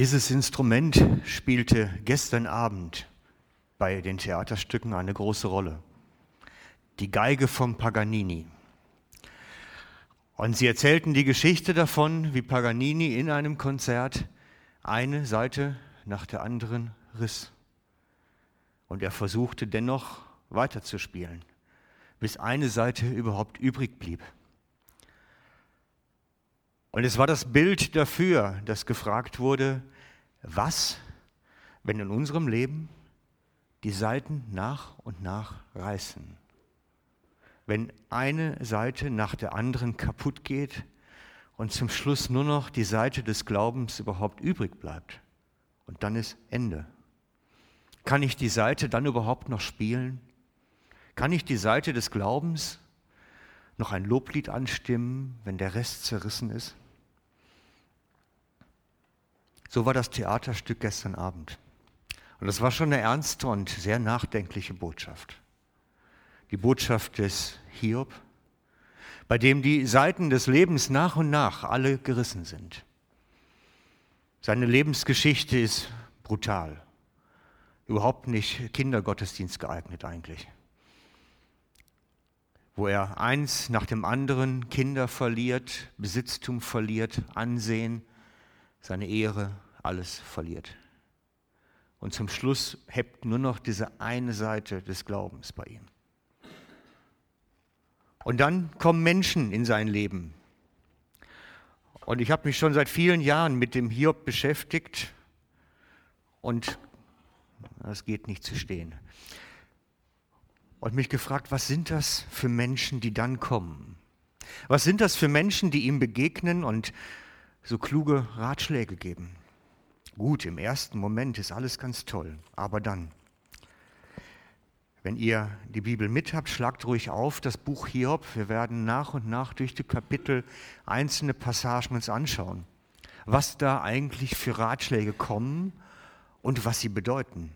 Dieses Instrument spielte gestern Abend bei den Theaterstücken eine große Rolle. Die Geige von Paganini. Und sie erzählten die Geschichte davon, wie Paganini in einem Konzert eine Seite nach der anderen riss. Und er versuchte dennoch weiterzuspielen, bis eine Seite überhaupt übrig blieb. Und es war das Bild dafür, dass gefragt wurde, was, wenn in unserem Leben die Seiten nach und nach reißen? Wenn eine Seite nach der anderen kaputt geht und zum Schluss nur noch die Seite des Glaubens überhaupt übrig bleibt und dann ist Ende. Kann ich die Seite dann überhaupt noch spielen? Kann ich die Seite des Glaubens noch ein Loblied anstimmen, wenn der Rest zerrissen ist? So war das Theaterstück gestern Abend. Und das war schon eine ernste und sehr nachdenkliche Botschaft. Die Botschaft des Hiob, bei dem die Seiten des Lebens nach und nach alle gerissen sind. Seine Lebensgeschichte ist brutal, überhaupt nicht Kindergottesdienst geeignet eigentlich. Wo er eins nach dem anderen Kinder verliert, Besitztum verliert, Ansehen, seine Ehre, alles verliert. Und zum Schluss hebt nur noch diese eine Seite des Glaubens bei ihm. Und dann kommen Menschen in sein Leben. Und ich habe mich schon seit vielen Jahren mit dem Hiob beschäftigt und das geht nicht zu stehen. Und mich gefragt, was sind das für Menschen, die dann kommen? Was sind das für Menschen, die ihm begegnen und so kluge Ratschläge geben. Gut, im ersten Moment ist alles ganz toll, aber dann, wenn ihr die Bibel mit habt, schlagt ruhig auf das Buch Hiob. Wir werden nach und nach durch die Kapitel einzelne Passagen uns anschauen, was da eigentlich für Ratschläge kommen und was sie bedeuten.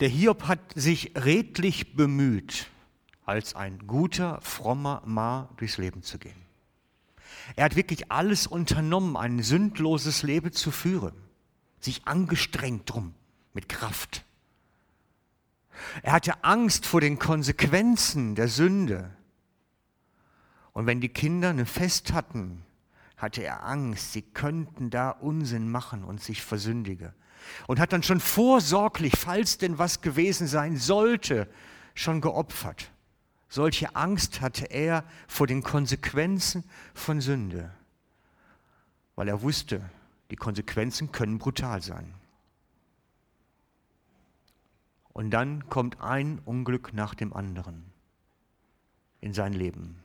Der Hiob hat sich redlich bemüht, als ein guter, frommer Ma durchs Leben zu gehen. Er hat wirklich alles unternommen, ein sündloses Leben zu führen, sich angestrengt drum, mit Kraft. Er hatte Angst vor den Konsequenzen der Sünde. Und wenn die Kinder ein Fest hatten, hatte er Angst, sie könnten da Unsinn machen und sich versündigen. Und hat dann schon vorsorglich, falls denn was gewesen sein sollte, schon geopfert. Solche Angst hatte er vor den Konsequenzen von Sünde, weil er wusste, die Konsequenzen können brutal sein. Und dann kommt ein Unglück nach dem anderen in sein Leben.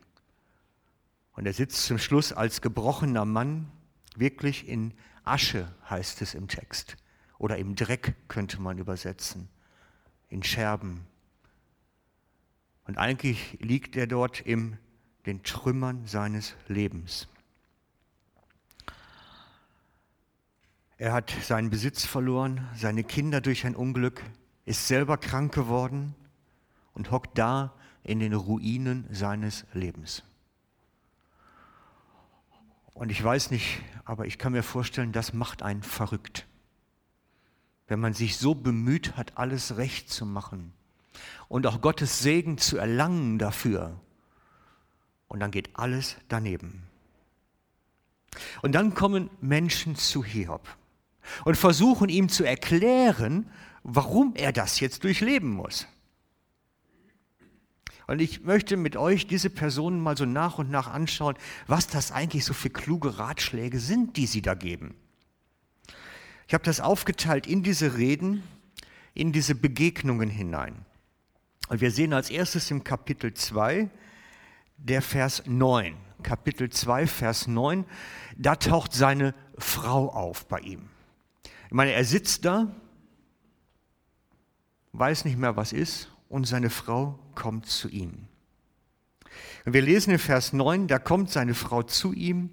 Und er sitzt zum Schluss als gebrochener Mann wirklich in Asche, heißt es im Text. Oder im Dreck könnte man übersetzen. In Scherben, und eigentlich liegt er dort in den Trümmern seines Lebens. Er hat seinen Besitz verloren, seine Kinder durch ein Unglück, ist selber krank geworden und hockt da in den Ruinen seines Lebens. Und ich weiß nicht, aber ich kann mir vorstellen, das macht einen verrückt. Wenn man sich so bemüht hat, alles recht zu machen, und auch Gottes Segen zu erlangen dafür. Und dann geht alles daneben. Und dann kommen Menschen zu Hiob und versuchen ihm zu erklären, warum er das jetzt durchleben muss. Und ich möchte mit euch diese Personen mal so nach und nach anschauen, was das eigentlich so für kluge Ratschläge sind, die sie da geben. Ich habe das aufgeteilt in diese Reden, in diese Begegnungen hinein. Und wir sehen als erstes im Kapitel 2 der Vers 9. Kapitel 2, Vers 9, da taucht seine Frau auf bei ihm. Ich meine, er sitzt da, weiß nicht mehr, was ist, und seine Frau kommt zu ihm. Und wir lesen in Vers 9, da kommt seine Frau zu ihm,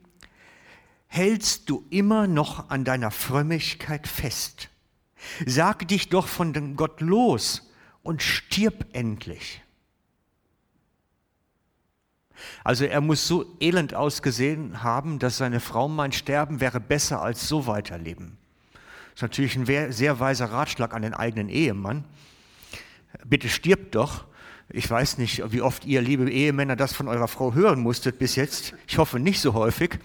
hältst du immer noch an deiner Frömmigkeit fest? Sag dich doch von Gott los und stirb endlich. Also er muss so elend ausgesehen haben, dass seine Frau meint, sterben wäre besser als so weiterleben. Das ist natürlich ein sehr weiser Ratschlag an den eigenen Ehemann. Bitte stirbt doch. Ich weiß nicht, wie oft ihr, liebe Ehemänner, das von eurer Frau hören musstet bis jetzt. Ich hoffe nicht so häufig.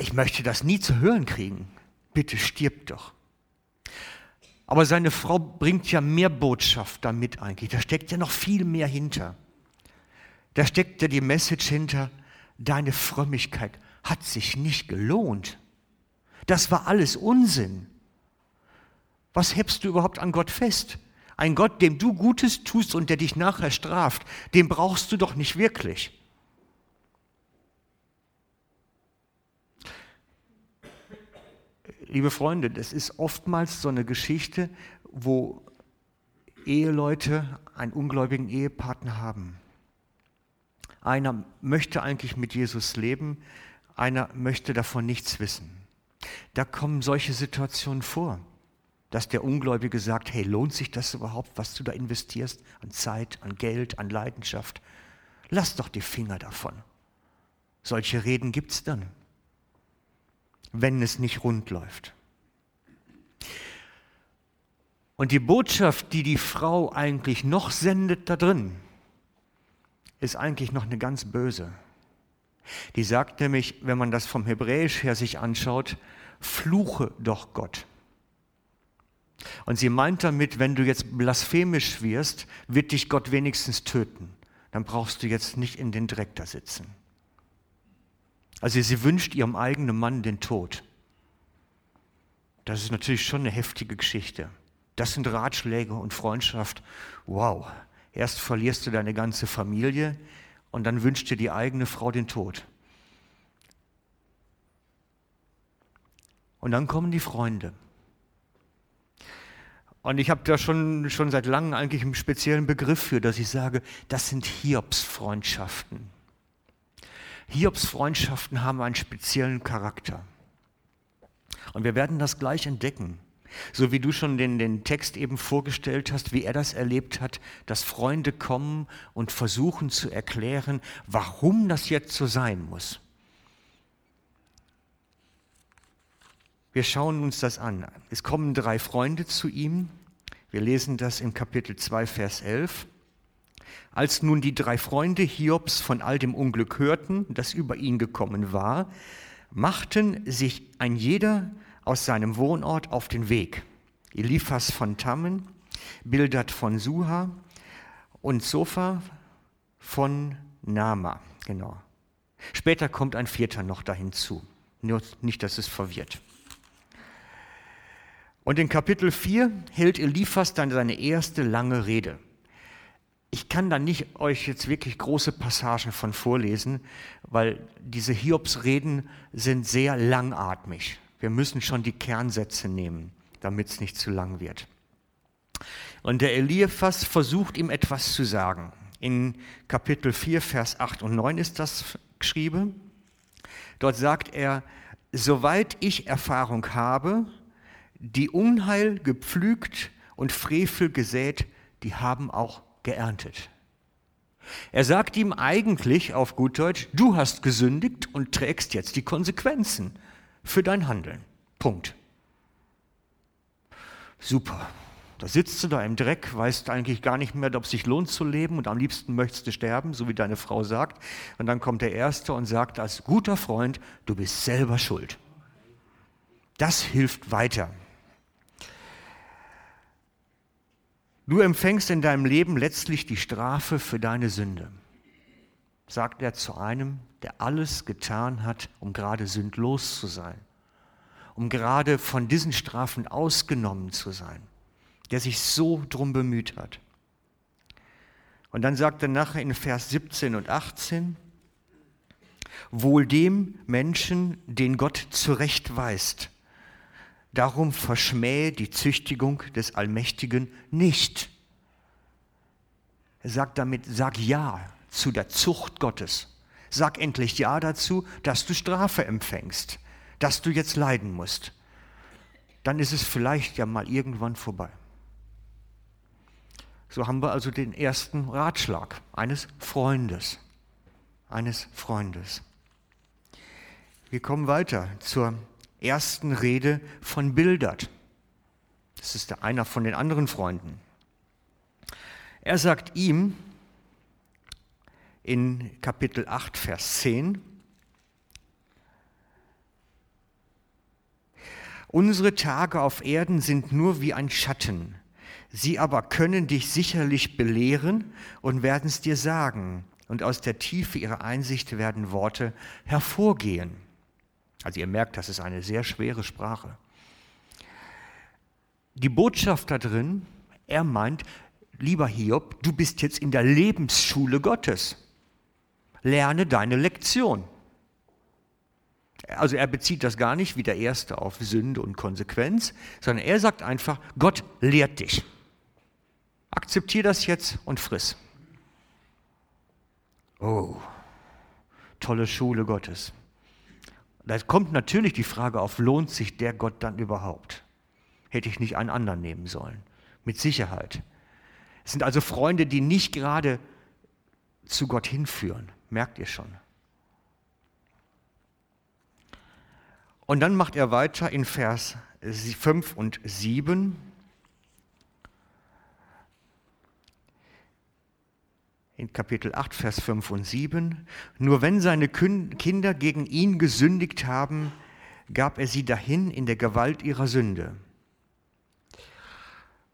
Ich möchte das nie zu hören kriegen. Bitte stirbt doch. Aber seine Frau bringt ja mehr Botschaft damit eigentlich. Da steckt ja noch viel mehr hinter. Da steckt ja die Message hinter, deine Frömmigkeit hat sich nicht gelohnt. Das war alles Unsinn. Was hebst du überhaupt an Gott fest? Ein Gott, dem du Gutes tust und der dich nachher straft, den brauchst du doch nicht wirklich. Liebe Freunde, das ist oftmals so eine Geschichte, wo Eheleute einen ungläubigen Ehepartner haben. Einer möchte eigentlich mit Jesus leben, einer möchte davon nichts wissen. Da kommen solche Situationen vor, dass der Ungläubige sagt, hey, lohnt sich das überhaupt, was du da investierst an Zeit, an Geld, an Leidenschaft? Lass doch die Finger davon. Solche Reden gibt es dann, wenn es nicht rund läuft. Und die Botschaft, die die Frau eigentlich noch sendet da drin, ist eigentlich noch eine ganz böse. Die sagt nämlich, wenn man das vom Hebräisch her sich anschaut, fluche doch Gott. Und sie meint damit, wenn du jetzt blasphemisch wirst, wird dich Gott wenigstens töten. Dann brauchst du jetzt nicht in den Dreck da sitzen. Also sie wünscht ihrem eigenen Mann den Tod. Das ist natürlich schon eine heftige Geschichte. Das sind Ratschläge und Freundschaft. Wow, Erst verlierst du deine ganze Familie und dann wünscht dir die eigene Frau den Tod. Und dann kommen die Freunde. Und ich habe da schon, schon seit langem eigentlich einen speziellen Begriff für, dass ich sage, das sind Hiobsfreundschaften. Hiobsfreundschaften haben einen speziellen Charakter. Und wir werden das gleich entdecken. So wie du schon den, den Text eben vorgestellt hast, wie er das erlebt hat, dass Freunde kommen und versuchen zu erklären, warum das jetzt so sein muss. Wir schauen uns das an. Es kommen drei Freunde zu ihm. Wir lesen das in Kapitel 2, Vers 11. Als nun die drei Freunde Hiobs von all dem Unglück hörten, das über ihn gekommen war, machten sich ein jeder aus seinem Wohnort auf den Weg. Eliphas von Tammen, Bildad von Suha und Sofa von Nama. Genau. Später kommt ein vierter noch dahin zu. Nur nicht, dass es verwirrt. Und in Kapitel 4 hält Eliphas dann seine erste lange Rede. Ich kann da nicht euch jetzt wirklich große Passagen von vorlesen, weil diese Hiobsreden sind sehr langatmig. Wir müssen schon die Kernsätze nehmen, damit es nicht zu lang wird. Und der Eliphas versucht ihm etwas zu sagen. In Kapitel 4, Vers 8 und 9 ist das geschrieben. Dort sagt er, soweit ich Erfahrung habe, die Unheil gepflügt und Frevel gesät, die haben auch geerntet. Er sagt ihm eigentlich auf gut Deutsch, du hast gesündigt und trägst jetzt die Konsequenzen für dein Handeln. Punkt. Super. Da sitzt du da im Dreck, weißt eigentlich gar nicht mehr, ob es sich lohnt zu leben und am liebsten möchtest du sterben, so wie deine Frau sagt. Und dann kommt der Erste und sagt als guter Freund, du bist selber schuld. Das hilft weiter. Du empfängst in deinem Leben letztlich die Strafe für deine Sünde, sagt er zu einem, der alles getan hat, um gerade sündlos zu sein, um gerade von diesen Strafen ausgenommen zu sein, der sich so drum bemüht hat. Und dann sagt er nachher in Vers 17 und 18, wohl dem Menschen, den Gott zurechtweist, darum verschmähe die Züchtigung des Allmächtigen nicht. Er sagt damit, sag ja zu der Zucht Gottes. Sag endlich Ja dazu, dass du Strafe empfängst, dass du jetzt leiden musst. Dann ist es vielleicht ja mal irgendwann vorbei. So haben wir also den ersten Ratschlag eines Freundes. eines Freundes. Wir kommen weiter zur ersten Rede von Bildert. Das ist einer von den anderen Freunden. Er sagt ihm in Kapitel 8, Vers 10, Unsere Tage auf Erden sind nur wie ein Schatten. Sie aber können dich sicherlich belehren und werden es dir sagen. Und aus der Tiefe ihrer Einsicht werden Worte hervorgehen. Also ihr merkt, das ist eine sehr schwere Sprache. Die Botschaft da drin, er meint, lieber Hiob, du bist jetzt in der Lebensschule Gottes. Lerne deine Lektion. Also er bezieht das gar nicht wie der Erste auf Sünde und Konsequenz, sondern er sagt einfach, Gott lehrt dich. Akzeptier das jetzt und friss. Oh, tolle Schule Gottes. Da kommt natürlich die Frage auf, lohnt sich der Gott dann überhaupt? Hätte ich nicht einen anderen nehmen sollen? Mit Sicherheit. Es sind also Freunde, die nicht gerade zu Gott hinführen, merkt ihr schon. Und dann macht er weiter in Vers 5 und 7. In Kapitel 8, Vers 5 und 7. Nur wenn seine Kinder gegen ihn gesündigt haben, gab er sie dahin in der Gewalt ihrer Sünde.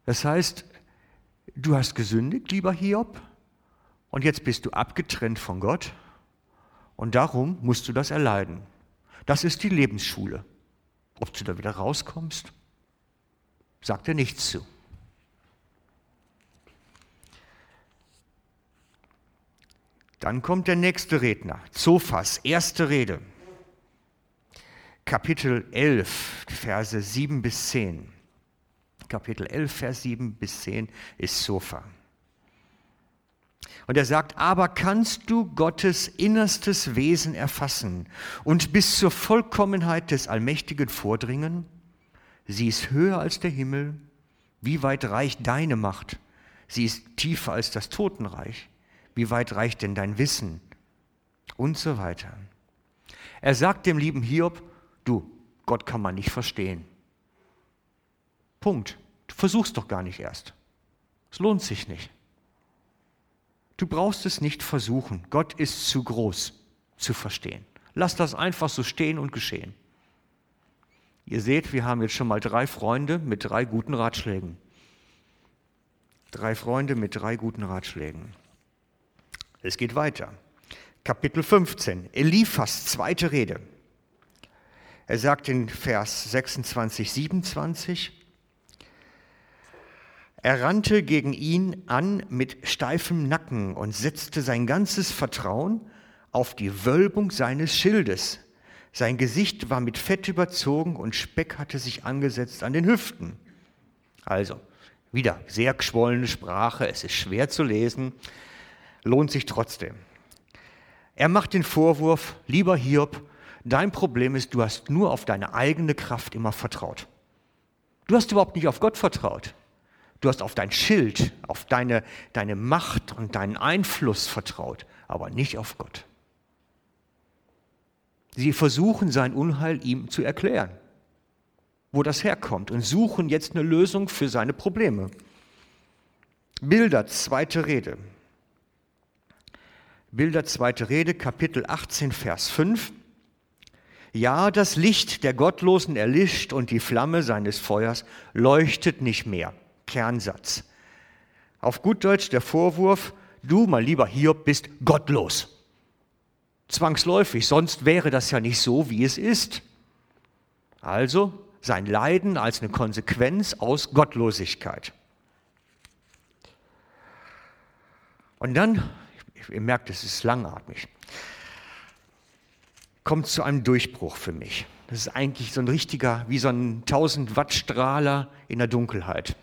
Das heißt, du hast gesündigt, lieber Hiob, und jetzt bist du abgetrennt von Gott und darum musst du das erleiden. Das ist die Lebensschule. Ob du da wieder rauskommst, sagt er nichts zu. Dann kommt der nächste Redner, Zophas, erste Rede. Kapitel 11, Verse 7 bis 10. Kapitel 11, Vers 7 bis 10 ist Sofa. Und er sagt, aber kannst du Gottes innerstes Wesen erfassen und bis zur Vollkommenheit des Allmächtigen vordringen? Sie ist höher als der Himmel. Wie weit reicht deine Macht? Sie ist tiefer als das Totenreich. Wie weit reicht denn dein Wissen? Und so weiter. Er sagt dem lieben Hiob, du, Gott kann man nicht verstehen. Punkt. Du versuchst doch gar nicht erst. Es lohnt sich nicht. Du brauchst es nicht versuchen. Gott ist zu groß zu verstehen. Lass das einfach so stehen und geschehen. Ihr seht, wir haben jetzt schon mal drei Freunde mit drei guten Ratschlägen. Drei Freunde mit drei guten Ratschlägen. Es geht weiter. Kapitel 15. Eliphas zweite Rede. Er sagt in Vers 26, 27, er rannte gegen ihn an mit steifem Nacken und setzte sein ganzes Vertrauen auf die Wölbung seines Schildes. Sein Gesicht war mit Fett überzogen und Speck hatte sich angesetzt an den Hüften. Also, wieder sehr geschwollene Sprache, es ist schwer zu lesen, lohnt sich trotzdem. Er macht den Vorwurf, lieber Hiob, dein Problem ist, du hast nur auf deine eigene Kraft immer vertraut. Du hast überhaupt nicht auf Gott vertraut. Du hast auf dein Schild, auf deine, deine Macht und deinen Einfluss vertraut, aber nicht auf Gott. Sie versuchen sein Unheil ihm zu erklären, wo das herkommt und suchen jetzt eine Lösung für seine Probleme. Bilder, zweite Rede. Bilder, zweite Rede, Kapitel 18, Vers 5. Ja, das Licht der Gottlosen erlischt und die Flamme seines Feuers leuchtet nicht mehr. Kernsatz. Auf gut Deutsch der Vorwurf, du, mein lieber Hiob, bist gottlos. Zwangsläufig, sonst wäre das ja nicht so, wie es ist. Also sein Leiden als eine Konsequenz aus Gottlosigkeit. Und dann, ihr merkt, es ist langatmig, kommt zu einem Durchbruch für mich. Das ist eigentlich so ein richtiger, wie so ein 1000 Watt Strahler in der Dunkelheit.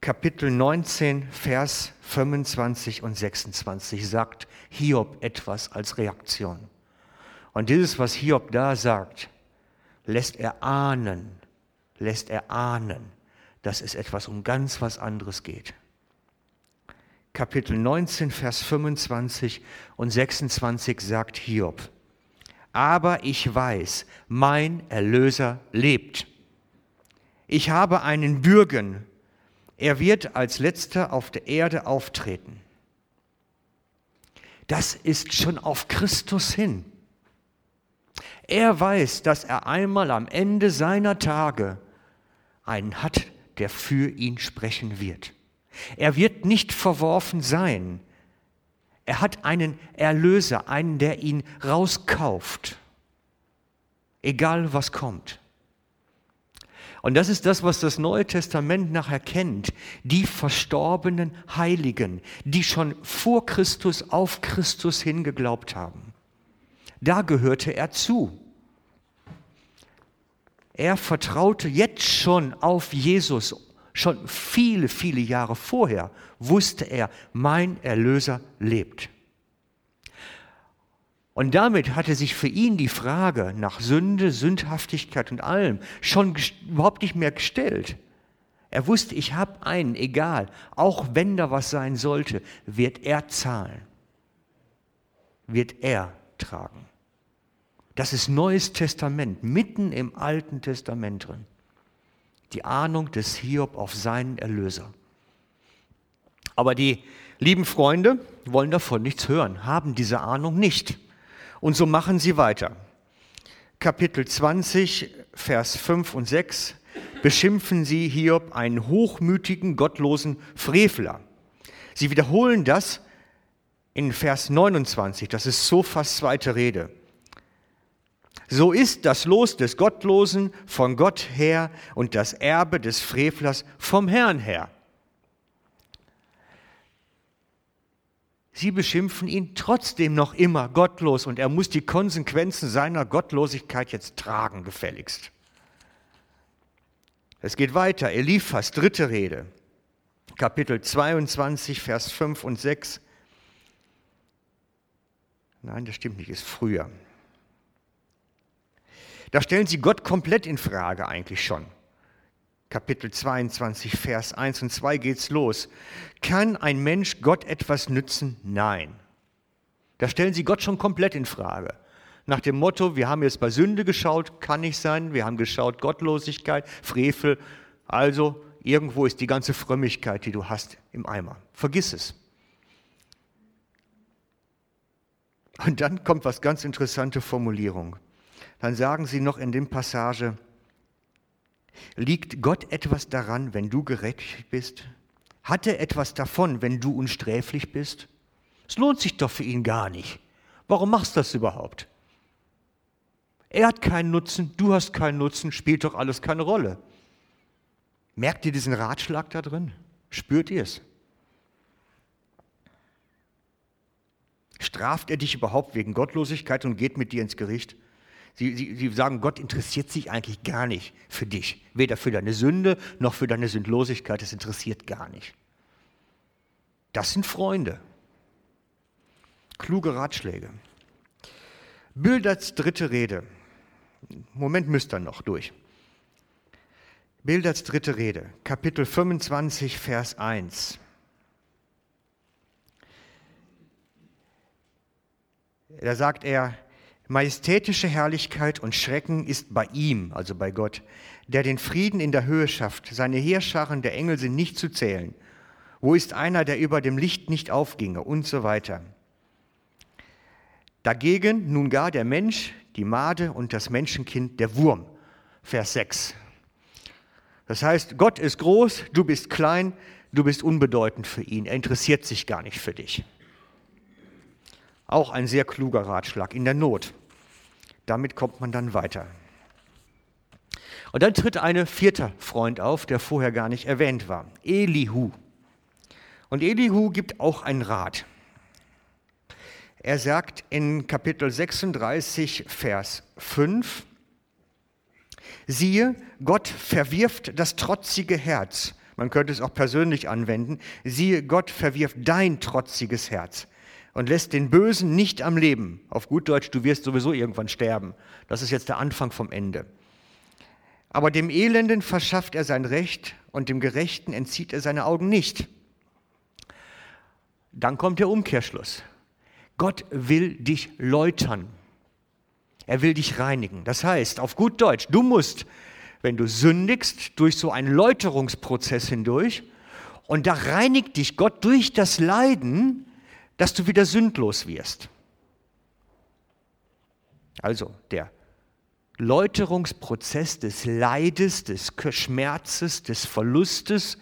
Kapitel 19, Vers 25 und 26 sagt Hiob etwas als Reaktion. Und dieses, was Hiob da sagt, lässt er ahnen, lässt er ahnen, dass es etwas um ganz was anderes geht. Kapitel 19, Vers 25 und 26 sagt Hiob, aber ich weiß, mein Erlöser lebt. Ich habe einen Bürgen, er wird als letzter auf der Erde auftreten. Das ist schon auf Christus hin. Er weiß, dass er einmal am Ende seiner Tage einen hat, der für ihn sprechen wird. Er wird nicht verworfen sein. Er hat einen Erlöser, einen, der ihn rauskauft, egal was kommt. Und das ist das, was das Neue Testament nachher kennt. Die verstorbenen Heiligen, die schon vor Christus auf Christus hingeglaubt haben. Da gehörte er zu. Er vertraute jetzt schon auf Jesus. Schon viele, viele Jahre vorher wusste er, mein Erlöser lebt. Und damit hatte sich für ihn die Frage nach Sünde, Sündhaftigkeit und allem schon überhaupt nicht mehr gestellt. Er wusste, ich habe einen, egal, auch wenn da was sein sollte, wird er zahlen, wird er tragen. Das ist Neues Testament, mitten im Alten Testament drin. Die Ahnung des Hiob auf seinen Erlöser. Aber die lieben Freunde wollen davon nichts hören, haben diese Ahnung nicht. Und so machen sie weiter. Kapitel 20, Vers 5 und 6 beschimpfen sie Hiob einen hochmütigen, gottlosen Frevler. Sie wiederholen das in Vers 29, das ist Sophas zweite Rede. So ist das Los des Gottlosen von Gott her und das Erbe des Frevlers vom Herrn her. Sie beschimpfen ihn trotzdem noch immer gottlos und er muss die Konsequenzen seiner Gottlosigkeit jetzt tragen, gefälligst. Es geht weiter. Eliphas dritte Rede, Kapitel 22, Vers 5 und 6. Nein, das stimmt nicht, ist früher. Da stellen sie Gott komplett in Frage eigentlich schon. Kapitel 22, Vers 1 und 2 geht's los. Kann ein Mensch Gott etwas nützen? Nein. Da stellen sie Gott schon komplett in Frage. Nach dem Motto, wir haben jetzt bei Sünde geschaut, kann nicht sein. Wir haben geschaut, Gottlosigkeit, Frevel. Also irgendwo ist die ganze Frömmigkeit, die du hast, im Eimer. Vergiss es. Und dann kommt was ganz interessante Formulierung. Dann sagen sie noch in dem Passage, Liegt Gott etwas daran, wenn du gerecht bist? Hat er etwas davon, wenn du unsträflich bist? Es lohnt sich doch für ihn gar nicht. Warum machst du das überhaupt? Er hat keinen Nutzen, du hast keinen Nutzen, spielt doch alles keine Rolle. Merkt ihr diesen Ratschlag da drin? Spürt ihr es? Straft er dich überhaupt wegen Gottlosigkeit und geht mit dir ins Gericht? Sie, sie, sie sagen, Gott interessiert sich eigentlich gar nicht für dich. Weder für deine Sünde noch für deine Sündlosigkeit. Das interessiert gar nicht. Das sind Freunde. Kluge Ratschläge. Bilderts dritte Rede. Moment müsst ihr noch durch. Bilderts dritte Rede, Kapitel 25, Vers 1. Da sagt er, Majestätische Herrlichkeit und Schrecken ist bei ihm, also bei Gott, der den Frieden in der Höhe schafft. Seine Heerscharen der Engel sind nicht zu zählen. Wo ist einer, der über dem Licht nicht aufginge und so weiter. Dagegen nun gar der Mensch, die Made und das Menschenkind, der Wurm. Vers 6. Das heißt, Gott ist groß, du bist klein, du bist unbedeutend für ihn. Er interessiert sich gar nicht für dich. Auch ein sehr kluger Ratschlag in der Not. Damit kommt man dann weiter. Und dann tritt ein vierter Freund auf, der vorher gar nicht erwähnt war, Elihu. Und Elihu gibt auch einen Rat. Er sagt in Kapitel 36, Vers 5, siehe, Gott verwirft das trotzige Herz. Man könnte es auch persönlich anwenden. Siehe, Gott verwirft dein trotziges Herz und lässt den Bösen nicht am Leben. Auf gut Deutsch, du wirst sowieso irgendwann sterben. Das ist jetzt der Anfang vom Ende. Aber dem Elenden verschafft er sein Recht und dem Gerechten entzieht er seine Augen nicht. Dann kommt der Umkehrschluss. Gott will dich läutern. Er will dich reinigen. Das heißt, auf gut Deutsch, du musst, wenn du sündigst, durch so einen Läuterungsprozess hindurch und da reinigt dich Gott durch das Leiden, dass du wieder sündlos wirst. Also der Läuterungsprozess des Leides, des Schmerzes, des Verlustes,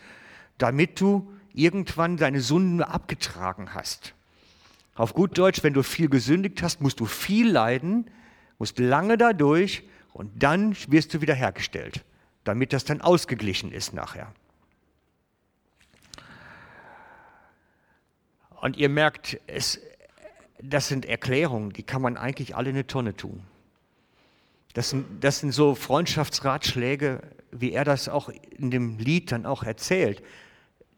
damit du irgendwann deine Sünden abgetragen hast. Auf gut Deutsch, wenn du viel gesündigt hast, musst du viel leiden, musst lange dadurch und dann wirst du wiederhergestellt, damit das dann ausgeglichen ist nachher. Und ihr merkt, es, das sind Erklärungen, die kann man eigentlich alle in eine Tonne tun. Das sind, das sind so Freundschaftsratschläge, wie er das auch in dem Lied dann auch erzählt.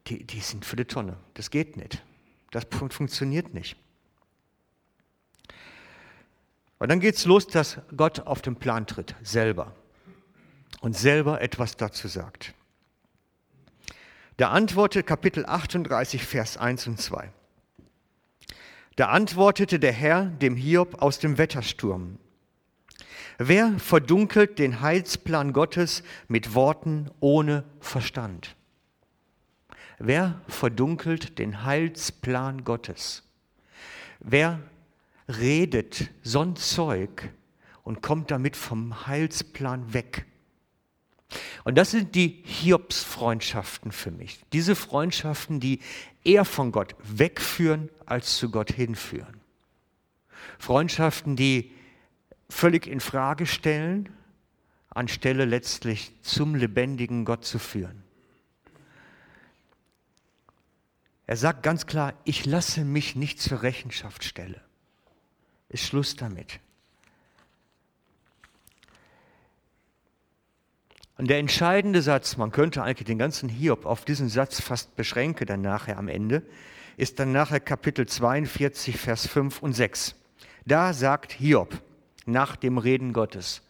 Die, die sind für die Tonne. Das geht nicht. Das funktioniert nicht. Und dann geht es los, dass Gott auf den Plan tritt, selber. Und selber etwas dazu sagt. Da antwortete Kapitel 38, Vers 1 und 2. Da antwortete der Herr dem Hiob aus dem Wettersturm. Wer verdunkelt den Heilsplan Gottes mit Worten ohne Verstand? Wer verdunkelt den Heilsplan Gottes? Wer redet so ein Zeug und kommt damit vom Heilsplan weg? Und das sind die Hiobs-Freundschaften für mich. Diese Freundschaften, die eher von Gott wegführen, als zu Gott hinführen. Freundschaften, die völlig in Frage stellen, anstelle letztlich zum lebendigen Gott zu führen. Er sagt ganz klar, ich lasse mich nicht zur Rechenschaft stellen. Ist Schluss damit. Und der entscheidende Satz, man könnte eigentlich den ganzen Hiob auf diesen Satz fast beschränken, dann nachher am Ende, ist dann nachher Kapitel 42, Vers 5 und 6. Da sagt Hiob nach dem Reden Gottes,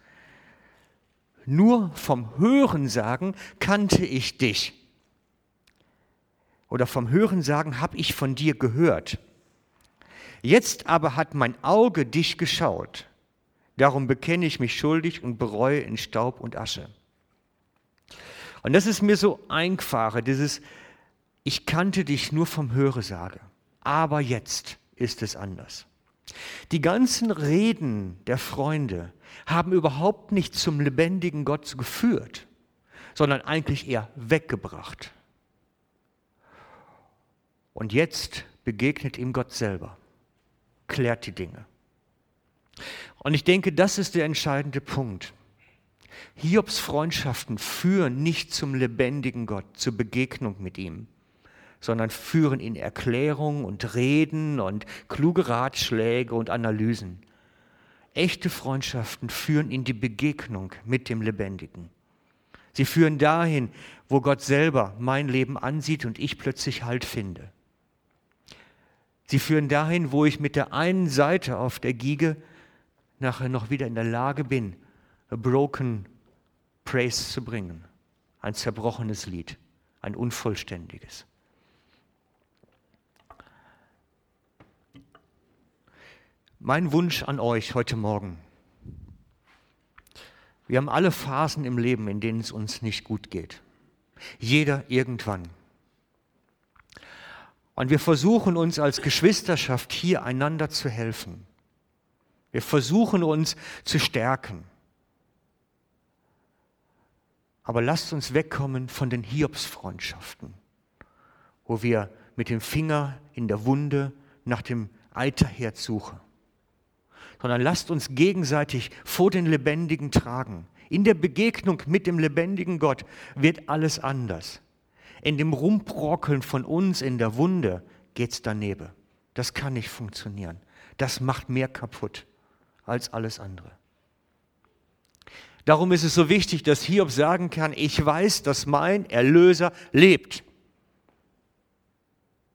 nur vom Hörensagen kannte ich dich. Oder vom Hörensagen habe ich von dir gehört. Jetzt aber hat mein Auge dich geschaut. Darum bekenne ich mich schuldig und bereue in Staub und Asche. Und das ist mir so eingefahre, dieses, ich kannte dich nur vom Höresage, aber jetzt ist es anders. Die ganzen Reden der Freunde haben überhaupt nicht zum lebendigen Gott geführt, sondern eigentlich eher weggebracht. Und jetzt begegnet ihm Gott selber, klärt die Dinge. Und ich denke, das ist der entscheidende Punkt. Hiobs Freundschaften führen nicht zum lebendigen Gott, zur Begegnung mit ihm, sondern führen in Erklärungen und Reden und kluge Ratschläge und Analysen. Echte Freundschaften führen in die Begegnung mit dem Lebendigen. Sie führen dahin, wo Gott selber mein Leben ansieht und ich plötzlich Halt finde. Sie führen dahin, wo ich mit der einen Seite auf der Giege nachher noch wieder in der Lage bin, a broken praise zu bringen. Ein zerbrochenes Lied, ein unvollständiges. Mein Wunsch an euch heute Morgen. Wir haben alle Phasen im Leben, in denen es uns nicht gut geht. Jeder irgendwann. Und wir versuchen uns als Geschwisterschaft hier einander zu helfen. Wir versuchen uns zu stärken. Aber lasst uns wegkommen von den Hiobsfreundschaften, wo wir mit dem Finger in der Wunde nach dem Eiterherd suchen. Sondern lasst uns gegenseitig vor den Lebendigen tragen. In der Begegnung mit dem lebendigen Gott wird alles anders. In dem Rumbrockeln von uns in der Wunde geht's daneben. Das kann nicht funktionieren. Das macht mehr kaputt als alles andere. Darum ist es so wichtig, dass Hiob sagen kann, ich weiß, dass mein Erlöser lebt.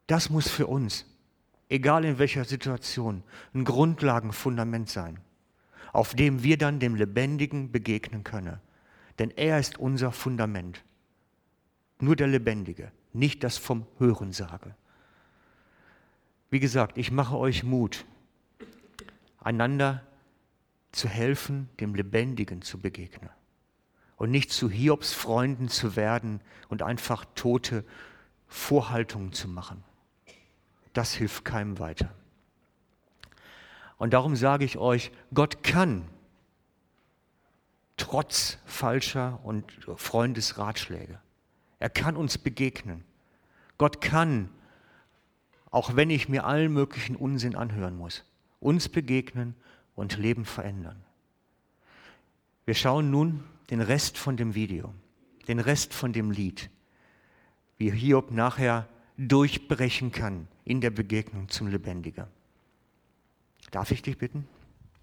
Das muss für uns, egal in welcher Situation, ein Grundlagenfundament sein, auf dem wir dann dem Lebendigen begegnen können. Denn er ist unser Fundament. Nur der Lebendige, nicht das vom Hören sage. Wie gesagt, ich mache euch Mut, einander zu helfen, dem Lebendigen zu begegnen. Und nicht zu Hiobs Freunden zu werden und einfach tote Vorhaltungen zu machen. Das hilft keinem weiter. Und darum sage ich euch, Gott kann trotz falscher und Freundesratschläge, er kann uns begegnen. Gott kann, auch wenn ich mir allen möglichen Unsinn anhören muss, uns begegnen und Leben verändern. Wir schauen nun den Rest von dem Video, den Rest von dem Lied, wie Hiob nachher durchbrechen kann in der Begegnung zum Lebendiger. Darf ich dich bitten?